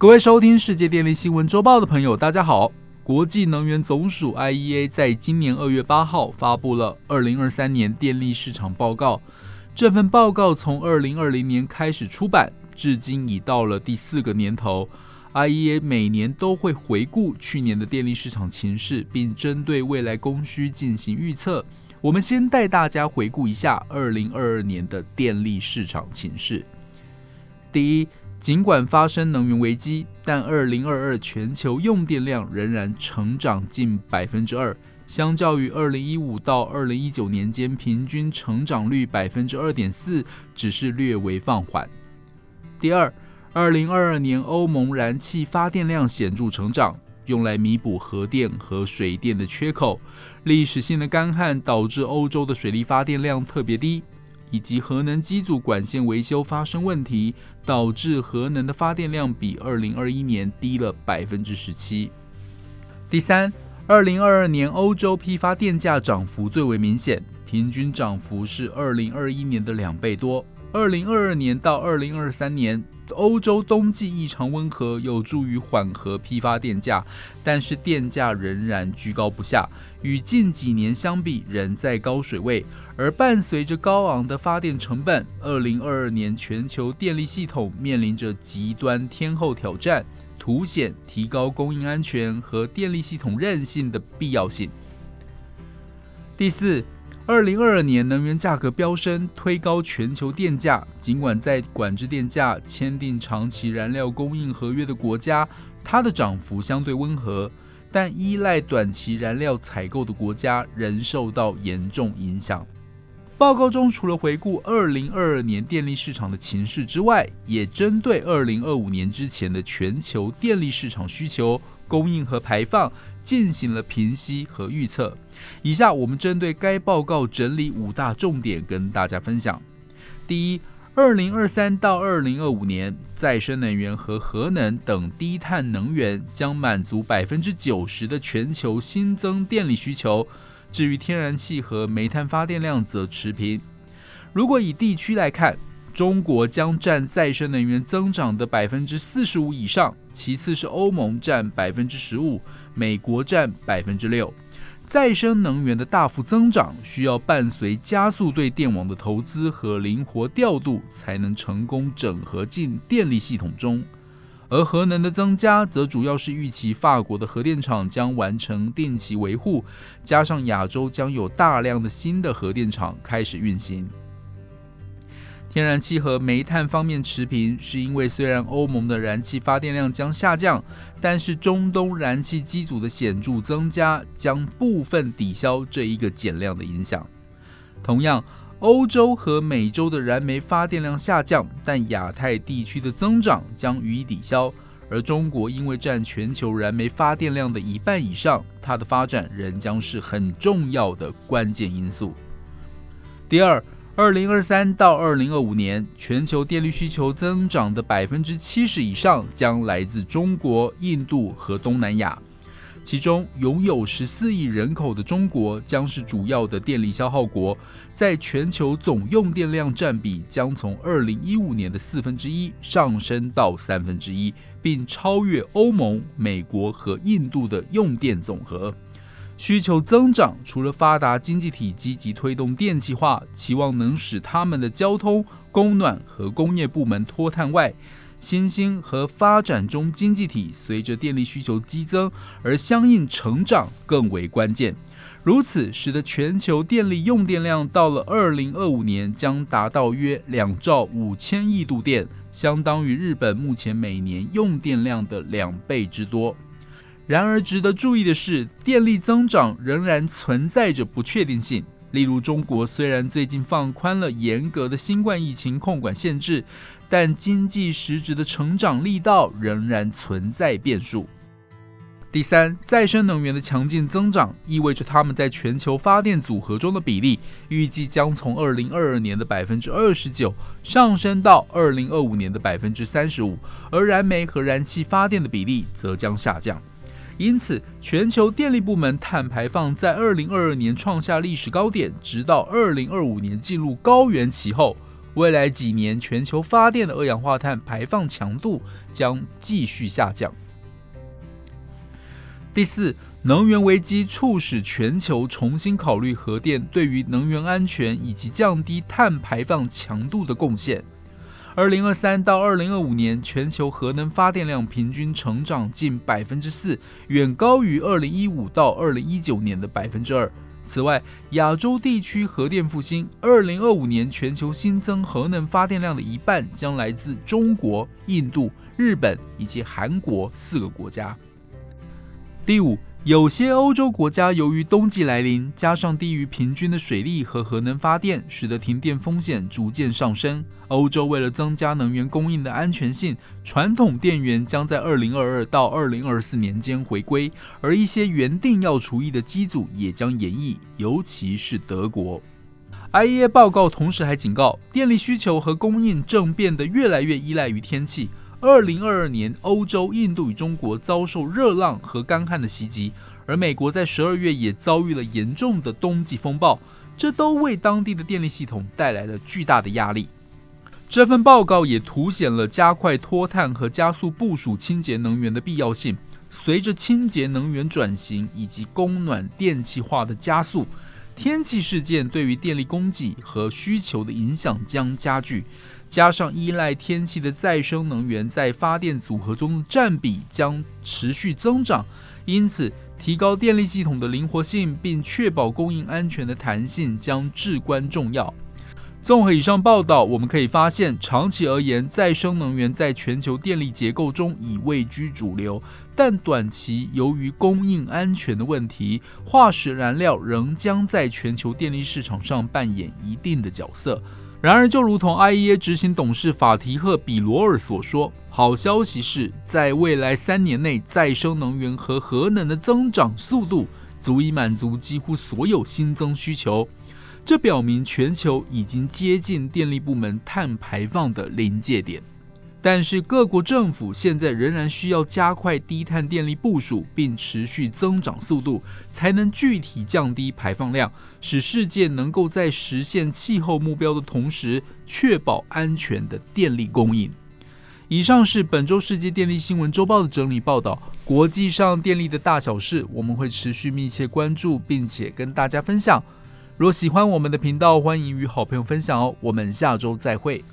各位收听世界电力新闻周报的朋友，大家好。国际能源总署 （IEA） 在今年二月八号发布了二零二三年电力市场报告。这份报告从二零二零年开始出版，至今已到了第四个年头。IEA 每年都会回顾去年的电力市场情势，并针对未来供需进行预测。我们先带大家回顾一下二零二二年的电力市场情势。第一。尽管发生能源危机，但二零二二全球用电量仍然成长近百分之二，相较于二零一五到二零一九年间平均成长率百分之二点四，只是略微放缓。第二，二零二二年欧盟燃气发电量显著成长，用来弥补核电和水电的缺口。历史性的干旱导致欧洲的水力发电量特别低。以及核能机组管线维修发生问题，导致核能的发电量比二零二一年低了百分之十七。第三，二零二二年欧洲批发电价涨幅最为明显，平均涨幅是二零二一年的两倍多。二零二二年到二零二三年。欧洲冬季异常温和，有助于缓和批发电价，但是电价仍然居高不下，与近几年相比仍在高水位。而伴随着高昂的发电成本，二零二二年全球电力系统面临着极端天候挑战，凸显提高供应安全和电力系统韧性的必要性。第四。二零二二年能源价格飙升，推高全球电价。尽管在管制电价、签订长期燃料供应合约的国家，它的涨幅相对温和，但依赖短期燃料采购的国家仍受到严重影响。报告中除了回顾二零二二年电力市场的情势之外，也针对二零二五年之前的全球电力市场需求。供应和排放进行了平息和预测。以下我们针对该报告整理五大重点跟大家分享。第一，二零二三到二零二五年，再生能源和核能等低碳能源将满足百分之九十的全球新增电力需求。至于天然气和煤炭发电量则持平。如果以地区来看，中国将占再生能源增长的百分之四十五以上，其次是欧盟占百分之十五，美国占百分之六。再生能源的大幅增长需要伴随加速对电网的投资和灵活调度，才能成功整合进电力系统中。而核能的增加，则主要是预期法国的核电厂将完成定期维护，加上亚洲将有大量的新的核电厂开始运行。天然气和煤炭方面持平，是因为虽然欧盟的燃气发电量将下降，但是中东燃气机组的显著增加将部分抵消这一个减量的影响。同样，欧洲和美洲的燃煤发电量下降，但亚太地区的增长将予以抵消。而中国因为占全球燃煤发电量的一半以上，它的发展仍将是很重要的关键因素。第二。二零二三到二零二五年，全球电力需求增长的百分之七十以上将来自中国、印度和东南亚。其中，拥有十四亿人口的中国将是主要的电力消耗国，在全球总用电量占比将从二零一五年的四分之一上升到三分之一，并超越欧盟、美国和印度的用电总和。需求增长，除了发达经济体积极推动电气化，期望能使他们的交通、供暖和工业部门脱碳外，新兴和发展中经济体随着电力需求激增而相应成长更为关键。如此，使得全球电力用电量到了二零二五年将达到约两兆五千亿度电，相当于日本目前每年用电量的两倍之多。然而，值得注意的是，电力增长仍然存在着不确定性。例如，中国虽然最近放宽了严格的新冠疫情控管限制，但经济实质的成长力道仍然存在变数。第三，再生能源的强劲增长意味着它们在全球发电组合中的比例预计将从二零二二年的百分之二十九上升到二零二五年的百分之三十五，而燃煤和燃气发电的比例则将下降。因此，全球电力部门碳排放在二零二二年创下历史高点，直到二零二五年进入高原期后，未来几年全球发电的二氧化碳排放强度将继续下降。第四，能源危机促使全球重新考虑核电对于能源安全以及降低碳排放强度的贡献。二零二三到二零二五年，全球核能发电量平均成长近百分之四，远高于二零一五到二零一九年的百分之二。此外，亚洲地区核电复兴，二零二五年全球新增核能发电量的一半将来自中国、印度、日本以及韩国四个国家。第五。有些欧洲国家由于冬季来临，加上低于平均的水力和核能发电，使得停电风险逐渐上升。欧洲为了增加能源供应的安全性，传统电源将在二零二二到二零二四年间回归，而一些原定要除役的机组也将延役，尤其是德国。IEA 报告同时还警告，电力需求和供应正变得越来越依赖于天气。二零二二年，欧洲、印度与中国遭受热浪和干旱的袭击，而美国在十二月也遭遇了严重的冬季风暴，这都为当地的电力系统带来了巨大的压力。这份报告也凸显了加快脱碳和加速部署清洁能源的必要性。随着清洁能源转型以及供暖电气化的加速，天气事件对于电力供给和需求的影响将加剧。加上依赖天气的再生能源在发电组合中的占比将持续增长，因此提高电力系统的灵活性并确保供应安全的弹性将至关重要。综合以上报道，我们可以发现，长期而言，再生能源在全球电力结构中已位居主流，但短期由于供应安全的问题，化石燃料仍将在全球电力市场上扮演一定的角色。然而，就如同 IEA 执行董事法提赫·比罗尔所说，好消息是在未来三年内，再生能源和核能的增长速度足以满足几乎所有新增需求。这表明全球已经接近电力部门碳排放的临界点。但是，各国政府现在仍然需要加快低碳电力部署，并持续增长速度，才能具体降低排放量，使世界能够在实现气候目标的同时，确保安全的电力供应。以上是本周世界电力新闻周报的整理报道。国际上电力的大小事，我们会持续密切关注，并且跟大家分享。若喜欢我们的频道，欢迎与好朋友分享哦。我们下周再会。